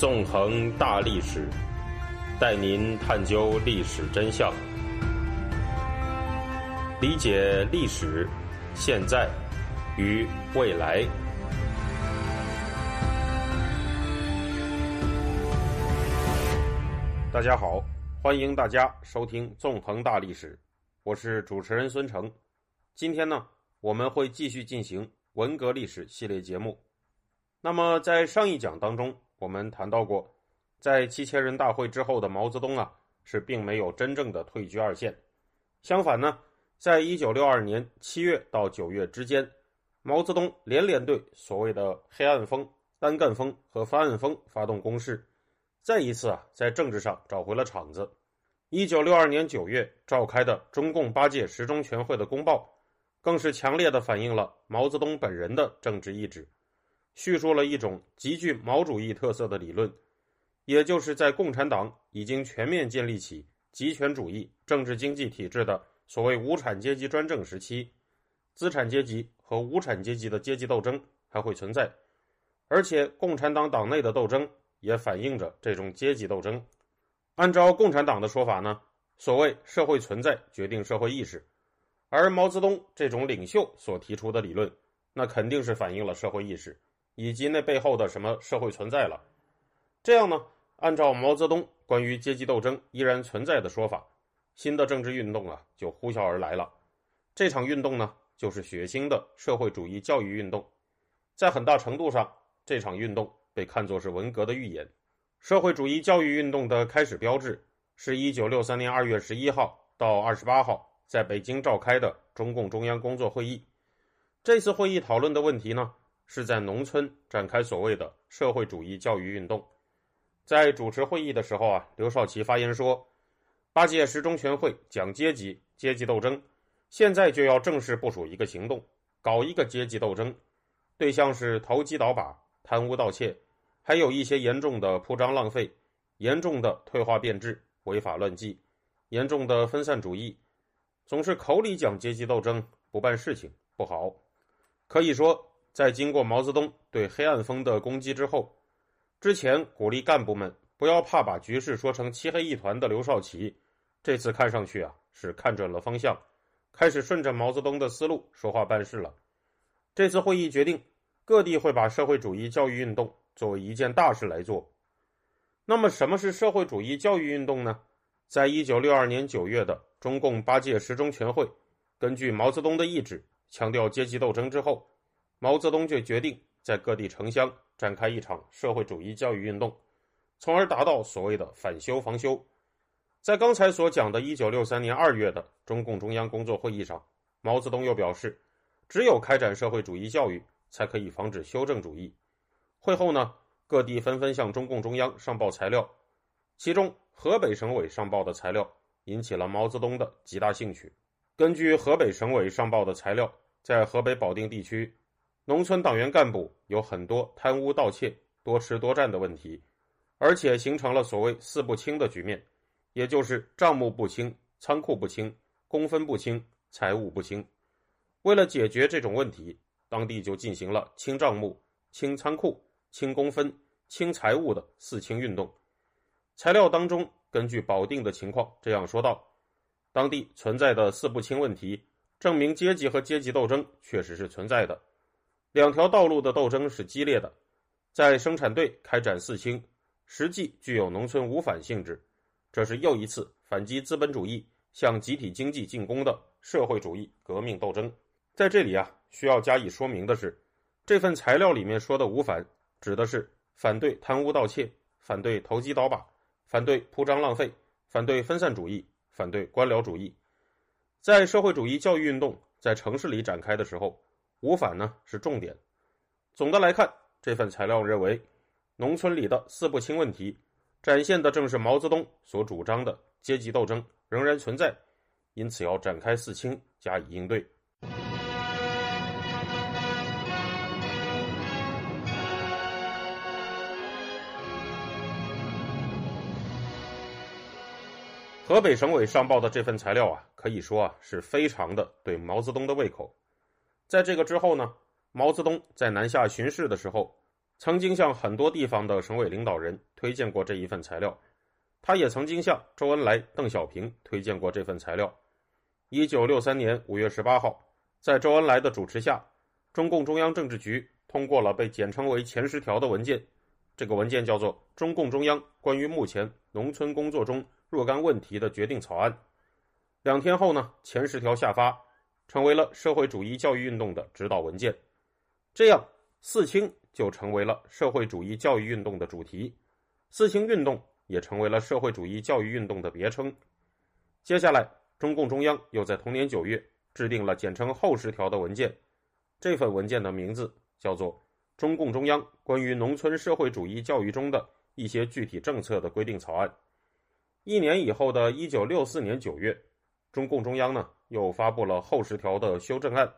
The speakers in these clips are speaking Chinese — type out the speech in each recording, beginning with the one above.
纵横大历史，带您探究历史真相，理解历史、现在与未来。大家好，欢迎大家收听《纵横大历史》，我是主持人孙成。今天呢，我们会继续进行文革历史系列节目。那么，在上一讲当中，我们谈到过，在七千人大会之后的毛泽东啊，是并没有真正的退居二线。相反呢，在一九六二年七月到九月之间，毛泽东连连对所谓的“黑暗风”、“单干风”和“翻案风”发动攻势，再一次啊，在政治上找回了场子。一九六二年九月召开的中共八届十中全会的公报，更是强烈的反映了毛泽东本人的政治意志。叙述了一种极具毛主义特色的理论，也就是在共产党已经全面建立起集权主义政治经济体制的所谓无产阶级专政时期，资产阶级和无产阶级的阶级斗争还会存在，而且共产党党内的斗争也反映着这种阶级斗争。按照共产党的说法呢，所谓社会存在决定社会意识，而毛泽东这种领袖所提出的理论，那肯定是反映了社会意识。以及那背后的什么社会存在了？这样呢？按照毛泽东关于阶级斗争依然存在的说法，新的政治运动啊就呼啸而来了。这场运动呢，就是血腥的社会主义教育运动。在很大程度上，这场运动被看作是文革的预演。社会主义教育运动的开始标志，是一九六三年二月十一号到二十八号在北京召开的中共中央工作会议。这次会议讨论的问题呢？是在农村展开所谓的社会主义教育运动。在主持会议的时候啊，刘少奇发言说：“八届十中全会讲阶级阶级斗争，现在就要正式部署一个行动，搞一个阶级斗争，对象是投机倒把、贪污盗窃，还有一些严重的铺张浪费、严重的退化变质、违法乱纪、严重的分散主义。总是口里讲阶级斗争，不办事情，不好。可以说。”在经过毛泽东对黑暗风的攻击之后，之前鼓励干部们不要怕把局势说成漆黑一团的刘少奇，这次看上去啊是看准了方向，开始顺着毛泽东的思路说话办事了。这次会议决定，各地会把社会主义教育运动作为一件大事来做。那么，什么是社会主义教育运动呢？在一九六二年九月的中共八届十中全会，根据毛泽东的意志，强调阶级斗争之后。毛泽东就决定在各地城乡展开一场社会主义教育运动，从而达到所谓的反修防修。在刚才所讲的1963年2月的中共中央工作会议上，毛泽东又表示，只有开展社会主义教育，才可以防止修正主义。会后呢，各地纷纷向中共中央上报材料，其中河北省委上报的材料引起了毛泽东的极大兴趣。根据河北省委上报的材料，在河北保定地区。农村党员干部有很多贪污盗窃、多吃多占的问题，而且形成了所谓“四不清”的局面，也就是账目不清、仓库不清、工分不清、财务不清。为了解决这种问题，当地就进行了清账目、清仓库、清工分、清财务的“四清”运动。材料当中根据保定的情况这样说道：当地存在的“四不清”问题，证明阶级和阶级斗争确实是存在的。两条道路的斗争是激烈的，在生产队开展四清，实际具有农村无反性质，这是又一次反击资本主义、向集体经济进攻的社会主义革命斗争。在这里啊，需要加以说明的是，这份材料里面说的无反，指的是反对贪污盗窃、反对投机倒把、反对铺张浪费、反对分散主义、反对官僚主义。在社会主义教育运动在城市里展开的时候。无反呢是重点。总的来看，这份材料认为，农村里的四不清问题，展现的正是毛泽东所主张的阶级斗争仍然存在，因此要展开四清加以应对。河北省委上报的这份材料啊，可以说啊是非常的对毛泽东的胃口。在这个之后呢，毛泽东在南下巡视的时候，曾经向很多地方的省委领导人推荐过这一份材料，他也曾经向周恩来、邓小平推荐过这份材料。一九六三年五月十八号，在周恩来的主持下，中共中央政治局通过了被简称为“前十条”的文件。这个文件叫做《中共中央关于目前农村工作中若干问题的决定草案》。两天后呢，前十条下发，成为了社会主义教育运动的指导文件。这样，四清就成为了社会主义教育运动的主题，四清运动也成为了社会主义教育运动的别称。接下来，中共中央又在同年九月制定了简称“后十条”的文件，这份文件的名字叫做。中共中央关于农村社会主义教育中的一些具体政策的规定草案。一年以后的一九六四年九月，中共中央呢又发布了后十条的修正案。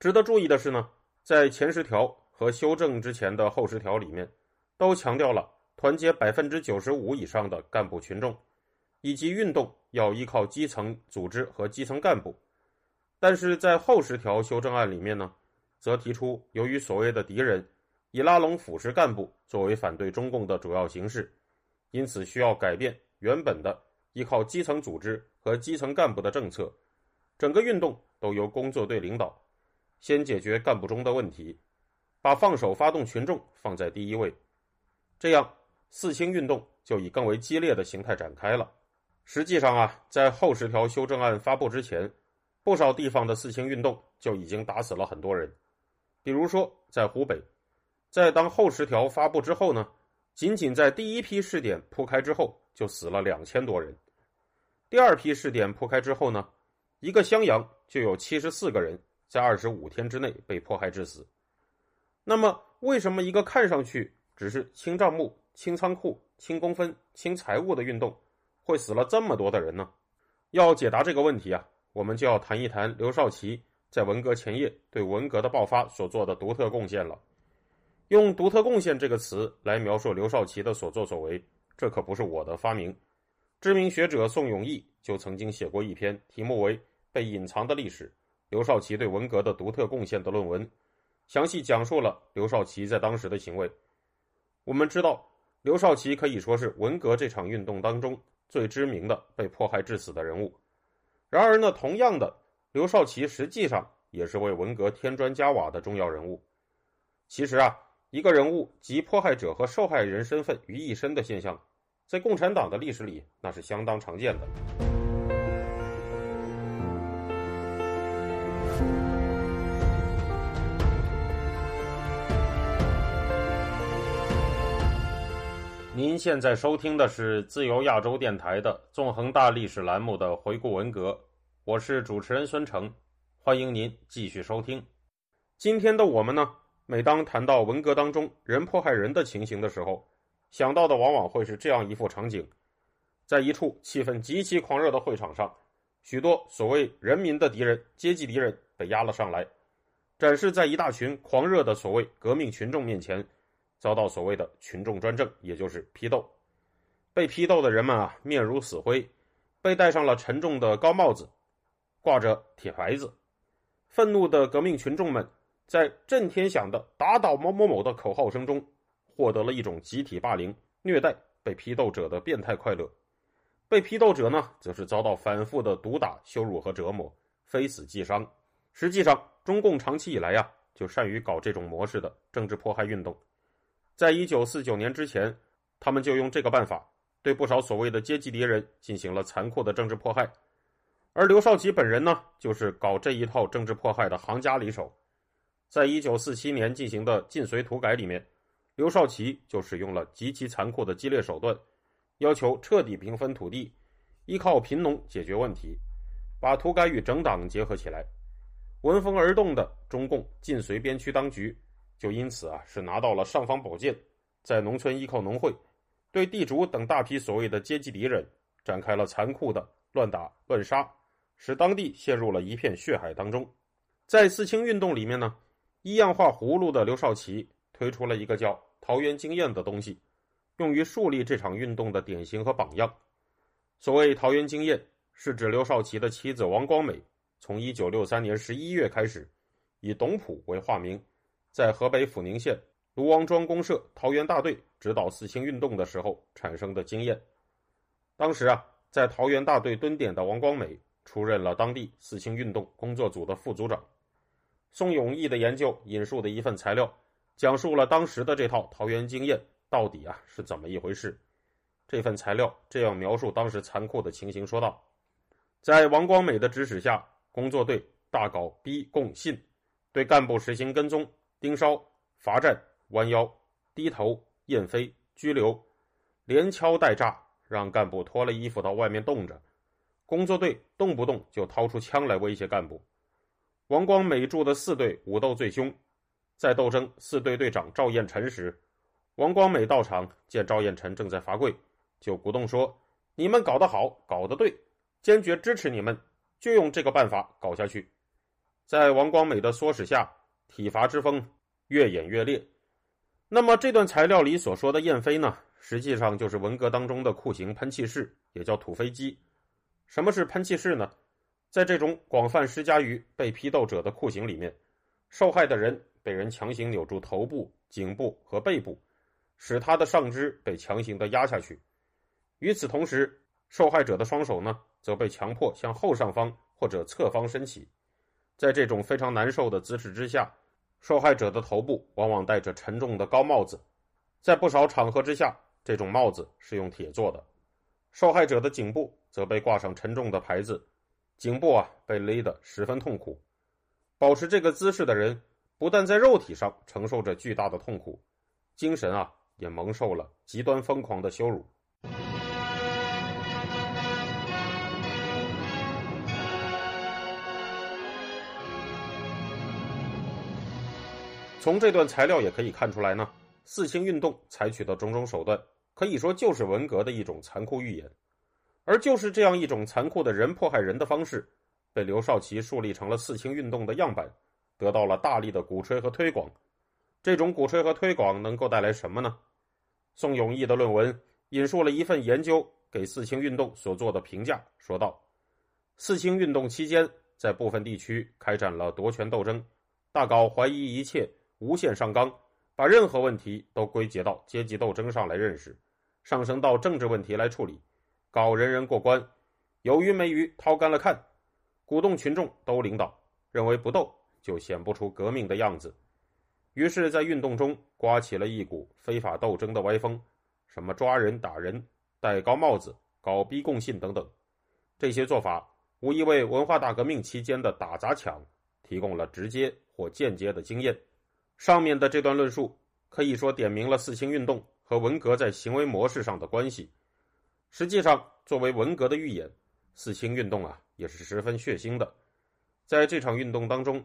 值得注意的是呢，在前十条和修正之前的后十条里面，都强调了团结百分之九十五以上的干部群众，以及运动要依靠基层组织和基层干部。但是在后十条修正案里面呢，则提出由于所谓的敌人。以拉拢腐蚀干部作为反对中共的主要形式，因此需要改变原本的依靠基层组织和基层干部的政策，整个运动都由工作队领导，先解决干部中的问题，把放手发动群众放在第一位，这样四清运动就以更为激烈的形态展开了。实际上啊，在后十条修正案发布之前，不少地方的四清运动就已经打死了很多人，比如说在湖北。在当后十条发布之后呢，仅仅在第一批试点铺开之后，就死了两千多人。第二批试点铺开之后呢，一个襄阳就有七十四个人在二十五天之内被迫害致死。那么，为什么一个看上去只是清账目、清仓库、清工分、清财物的运动，会死了这么多的人呢？要解答这个问题啊，我们就要谈一谈刘少奇在文革前夜对文革的爆发所做的独特贡献了。用“独特贡献”这个词来描述刘少奇的所作所为，这可不是我的发明。知名学者宋永毅就曾经写过一篇题目为《被隐藏的历史：刘少奇对文革的独特贡献》的论文，详细讲述了刘少奇在当时的行为。我们知道，刘少奇可以说是文革这场运动当中最知名的被迫害致死的人物。然而呢，同样的，刘少奇实际上也是为文革添砖加瓦的重要人物。其实啊。一个人物集迫害者和受害人身份于一身的现象，在共产党的历史里那是相当常见的。您现在收听的是自由亚洲电台的《纵横大历史》栏目的回顾文革，我是主持人孙成，欢迎您继续收听。今天的我们呢？每当谈到文革当中人迫害人的情形的时候，想到的往往会是这样一幅场景：在一处气氛极其狂热的会场上，许多所谓人民的敌人、阶级敌人被押了上来，展示在一大群狂热的所谓革命群众面前，遭到所谓的群众专政，也就是批斗。被批斗的人们啊，面如死灰，被戴上了沉重的高帽子，挂着铁牌子，愤怒的革命群众们。在震天响的“打倒某某某”的口号声中，获得了一种集体霸凌、虐待被批斗者的变态快乐；被批斗者呢，则是遭到反复的毒打、羞辱和折磨，非死即伤。实际上，中共长期以来呀，就善于搞这种模式的政治迫害运动。在一九四九年之前，他们就用这个办法对不少所谓的阶级敌人进行了残酷的政治迫害。而刘少奇本人呢，就是搞这一套政治迫害的行家里手。在一九四七年进行的晋绥土改里面，刘少奇就使用了极其残酷的激烈手段，要求彻底平分土地，依靠贫农解决问题，把土改与整党结合起来。闻风而动的中共晋绥边区当局就因此啊是拿到了尚方宝剑，在农村依靠农会，对地主等大批所谓的阶级敌人展开了残酷的乱打乱杀，使当地陷入了一片血海当中。在四清运动里面呢。一样画葫芦的刘少奇推出了一个叫“桃园经验”的东西，用于树立这场运动的典型和榜样。所谓“桃园经验”，是指刘少奇的妻子王光美从1963年11月开始，以董普为化名，在河北阜宁县卢王庄公社桃园大队指导四清运动的时候产生的经验。当时啊，在桃园大队蹲点的王光美出任了当地四清运动工作组的副组长。宋永义的研究引述的一份材料，讲述了当时的这套桃园经验到底啊是怎么一回事。这份材料这样描述当时残酷的情形，说道：在王光美的指使下，工作队大搞逼供信，对干部实行跟踪、盯梢、罚站、弯腰、低头、验飞、拘留，连敲带诈，让干部脱了衣服到外面冻着。工作队动不动就掏出枪来威胁干部。王光美住的四队武斗最凶，在斗争四队队长赵彦辰时，王光美到场见赵彦辰正在罚跪，就鼓动说：“你们搞得好，搞得对，坚决支持你们，就用这个办法搞下去。”在王光美的唆使下，体罚之风越演越烈。那么这段材料里所说的燕飞呢，实际上就是文革当中的酷刑喷气式，也叫土飞机。什么是喷气式呢？在这种广泛施加于被批斗者的酷刑里面，受害的人被人强行扭住头部、颈部和背部，使他的上肢被强行的压下去。与此同时，受害者的双手呢，则被强迫向后上方或者侧方伸起。在这种非常难受的姿势之下，受害者的头部往往戴着沉重的高帽子，在不少场合之下，这种帽子是用铁做的。受害者的颈部则被挂上沉重的牌子。颈部啊被勒得十分痛苦，保持这个姿势的人不但在肉体上承受着巨大的痛苦，精神啊也蒙受了极端疯狂的羞辱。从这段材料也可以看出来呢，四清运动采取的种种手段，可以说就是文革的一种残酷预演。而就是这样一种残酷的人迫害人的方式，被刘少奇树立成了四清运动的样板，得到了大力的鼓吹和推广。这种鼓吹和推广能够带来什么呢？宋永义的论文引述了一份研究给四清运动所做的评价，说道：四清运动期间，在部分地区开展了夺权斗争，大搞怀疑一切，无限上纲，把任何问题都归结到阶级斗争上来认识，上升到政治问题来处理。搞人人过关，有鱼没鱼掏干了看，鼓动群众都领导，认为不斗就显不出革命的样子，于是，在运动中刮起了一股非法斗争的歪风，什么抓人打人、戴高帽子、搞逼供信等等，这些做法无疑为文化大革命期间的打砸抢提供了直接或间接的经验。上面的这段论述可以说点明了四清运动和文革在行为模式上的关系。实际上，作为文革的预演，四清运动啊也是十分血腥的。在这场运动当中，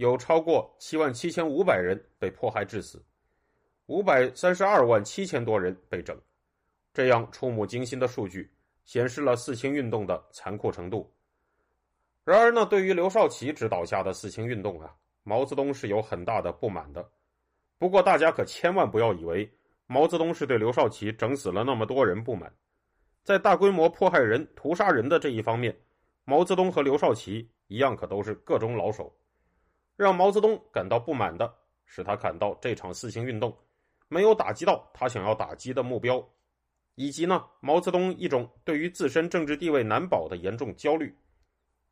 有超过七万七千五百人被迫害致死，五百三十二万七千多人被整。这样触目惊心的数据，显示了四清运动的残酷程度。然而呢，对于刘少奇指导下的四清运动啊，毛泽东是有很大的不满的。不过，大家可千万不要以为毛泽东是对刘少奇整死了那么多人不满。在大规模迫害人、屠杀人的这一方面，毛泽东和刘少奇一样，可都是个中老手。让毛泽东感到不满的是，他感到这场四清运动没有打击到他想要打击的目标，以及呢，毛泽东一种对于自身政治地位难保的严重焦虑。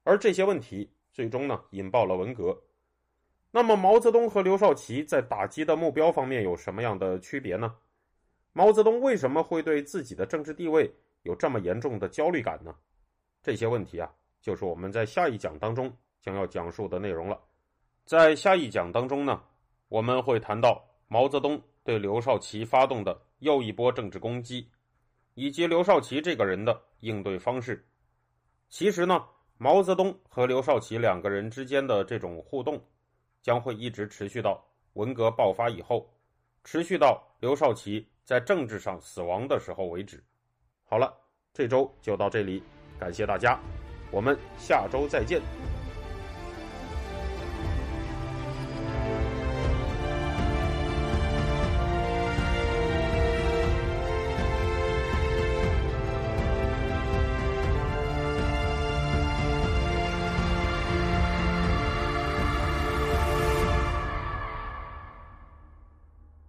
而这些问题最终呢，引爆了文革。那么，毛泽东和刘少奇在打击的目标方面有什么样的区别呢？毛泽东为什么会对自己的政治地位？有这么严重的焦虑感呢？这些问题啊，就是我们在下一讲当中将要讲述的内容了。在下一讲当中呢，我们会谈到毛泽东对刘少奇发动的又一波政治攻击，以及刘少奇这个人的应对方式。其实呢，毛泽东和刘少奇两个人之间的这种互动，将会一直持续到文革爆发以后，持续到刘少奇在政治上死亡的时候为止。好了，这周就到这里，感谢大家，我们下周再见。